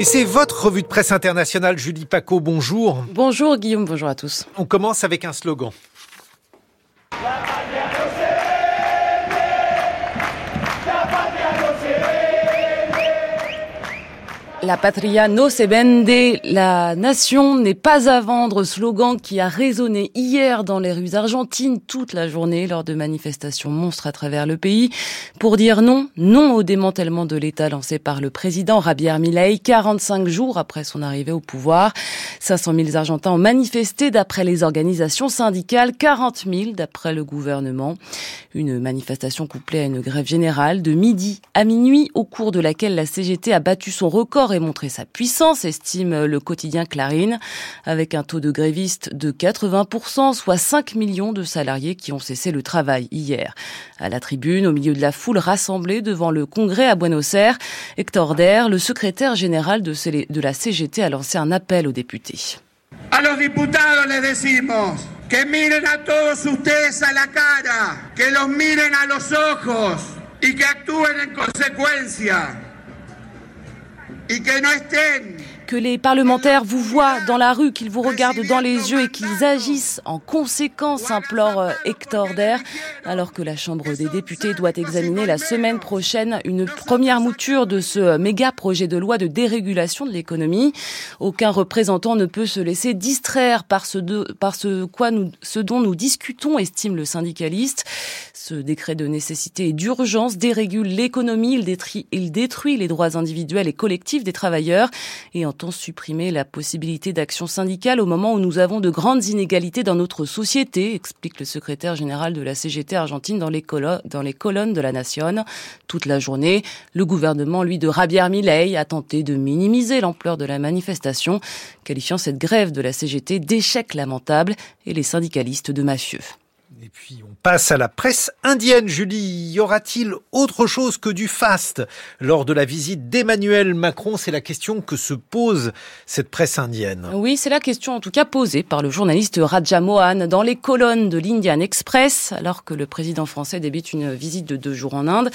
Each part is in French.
Et c'est votre revue de presse internationale, Julie Paco, bonjour. Bonjour Guillaume, bonjour à tous. On commence avec un slogan. La patria no se vende, la nation n'est pas à vendre, slogan qui a résonné hier dans les rues argentines toute la journée lors de manifestations monstres à travers le pays pour dire non, non au démantèlement de l'État lancé par le président Javier Milei 45 jours après son arrivée au pouvoir. 500 000 Argentins ont manifesté d'après les organisations syndicales, 40 000 d'après le gouvernement. Une manifestation couplée à une grève générale de midi à minuit au cours de laquelle la CGT a battu son record montrer sa puissance, estime le quotidien Clarine, avec un taux de grévistes de 80%, soit 5 millions de salariés qui ont cessé le travail hier. À la tribune, au milieu de la foule rassemblée devant le Congrès à Buenos Aires, Hector Der, le secrétaire général de la CGT, a lancé un appel aux députés. A los diputados les que miren la cara, que miren los ojos que en consecuencia. Que les parlementaires vous voient dans la rue, qu'ils vous regardent dans les yeux et qu'ils agissent en conséquence, implore euh, Hector Der, alors que la Chambre des députés doit examiner la semaine prochaine une première mouture de ce euh, méga projet de loi de dérégulation de l'économie. Aucun représentant ne peut se laisser distraire par ce, dont nous discutons, estime le syndicaliste. Ce décret de nécessité et d'urgence dérégule l'économie, il détruit, il détruit les droits individuels et collectifs des travailleurs et entend supprimer la possibilité d'action syndicale au moment où nous avons de grandes inégalités dans notre société, explique le secrétaire général de la CGT argentine dans les, colonnes de la Nation. Toute la journée, le gouvernement, lui, de Javier Milei, a tenté de minimiser l'ampleur de la manifestation, qualifiant cette grève de la CGT d'échec lamentable et les syndicalistes de mafieux. Et puis on passe à la presse indienne. Julie, y aura-t-il autre chose que du faste lors de la visite d'Emmanuel Macron? C'est la question que se pose cette presse indienne. Oui, c'est la question en tout cas posée par le journaliste Raja Mohan dans les colonnes de l'Indian Express, alors que le président français débute une visite de deux jours en Inde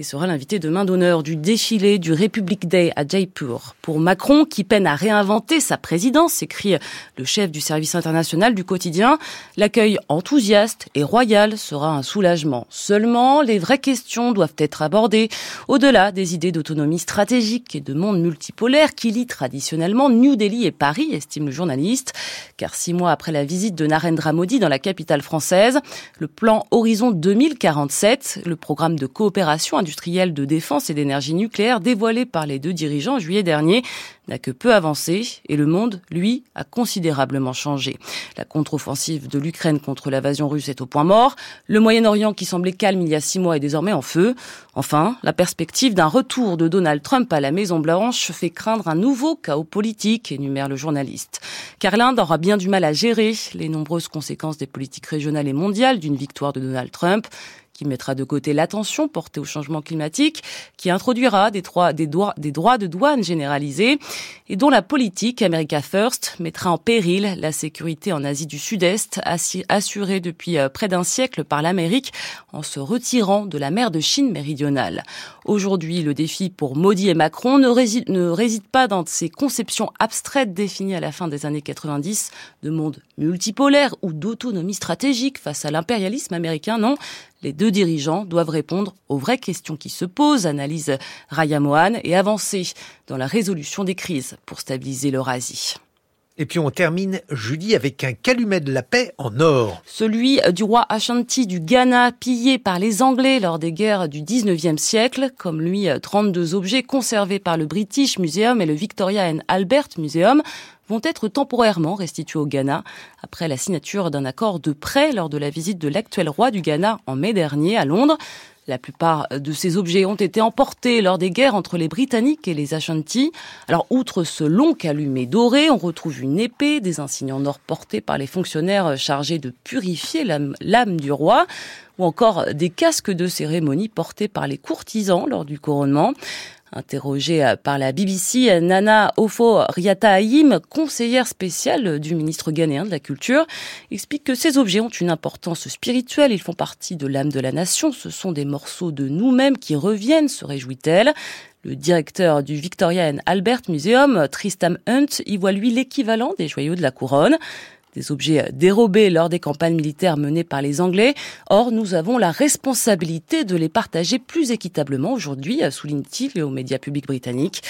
et sera l'invité de main d'honneur du défilé du Republic Day à Jaipur. Pour Macron, qui peine à réinventer sa présidence, écrit le chef du service international du quotidien, l'accueil enthousiaste et royal sera un soulagement. Seulement, les vraies questions doivent être abordées au-delà des idées d'autonomie stratégique et de monde multipolaire qui lient traditionnellement New Delhi et Paris, estime le journaliste. Car six mois après la visite de Narendra Modi dans la capitale française, le plan Horizon 2047, le programme de coopération industrielle de défense et d'énergie nucléaire dévoilé par les deux dirigeants en juillet dernier, n'a que peu avancé et le monde, lui, a considérablement changé. La contre-offensive de l'Ukraine contre l'invasion russe est au point mort. Le Moyen-Orient, qui semblait calme il y a six mois, est désormais en feu. Enfin, la perspective d'un retour de Donald Trump à la Maison-Blanche fait craindre un nouveau chaos politique, énumère le journaliste. Car l'Inde aura bien du mal à gérer les nombreuses conséquences des politiques régionales et mondiales d'une victoire de Donald Trump qui mettra de côté l'attention portée au changement climatique, qui introduira des droits, des, de douane généralisés et dont la politique America First mettra en péril la sécurité en Asie du Sud-Est, assurée depuis euh, près d'un siècle par l'Amérique en se retirant de la mer de Chine méridionale. Aujourd'hui, le défi pour Modi et Macron ne réside, ne réside pas dans ces conceptions abstraites définies à la fin des années 90 de monde multipolaire ou d'autonomie stratégique face à l'impérialisme américain, non. Les deux dirigeants doivent répondre aux vraies questions qui se posent, analyse Raya Mohan, et avancer dans la résolution des crises pour stabiliser l'Eurasie. Et puis on termine, Julie, avec un calumet de la paix en or. Celui du roi Ashanti du Ghana, pillé par les Anglais lors des guerres du 19e siècle. Comme lui, 32 objets conservés par le British Museum et le Victoria and Albert Museum vont être temporairement restitués au Ghana après la signature d'un accord de prêt lors de la visite de l'actuel roi du Ghana en mai dernier à Londres. La plupart de ces objets ont été emportés lors des guerres entre les Britanniques et les Ashanti. Alors, outre ce long calumet doré, on retrouve une épée, des insignes en or portés par les fonctionnaires chargés de purifier l'âme du roi ou encore des casques de cérémonie portés par les courtisans lors du couronnement. Interrogée par la BBC, Nana Ofo Riata Haïm, conseillère spéciale du ministre ghanéen de la Culture, explique que ces objets ont une importance spirituelle, ils font partie de l'âme de la nation, ce sont des morceaux de nous-mêmes qui reviennent, se réjouit-elle. Le directeur du Victoria and Albert Museum, Tristam Hunt, y voit lui l'équivalent des joyaux de la couronne des objets dérobés lors des campagnes militaires menées par les Anglais. Or, nous avons la responsabilité de les partager plus équitablement aujourd'hui, souligne-t-il aux médias publics britanniques.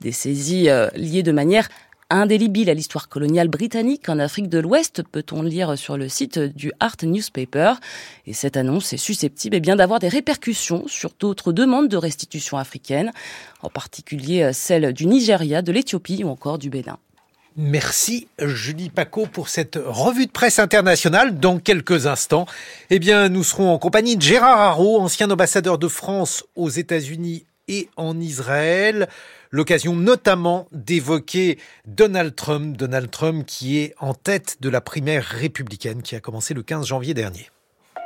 Des saisies euh, liées de manière indélébile à l'histoire coloniale britannique en Afrique de l'Ouest, peut-on lire sur le site du Art Newspaper. Et cette annonce est susceptible eh bien d'avoir des répercussions sur d'autres demandes de restitution africaines, en particulier euh, celles du Nigeria, de l'Éthiopie ou encore du Bénin. Merci Julie Paco pour cette revue de presse internationale. Dans quelques instants, eh bien, nous serons en compagnie de Gérard Haro, ancien ambassadeur de France aux États-Unis et en Israël. L'occasion notamment d'évoquer Donald Trump, Donald Trump qui est en tête de la primaire républicaine qui a commencé le 15 janvier dernier.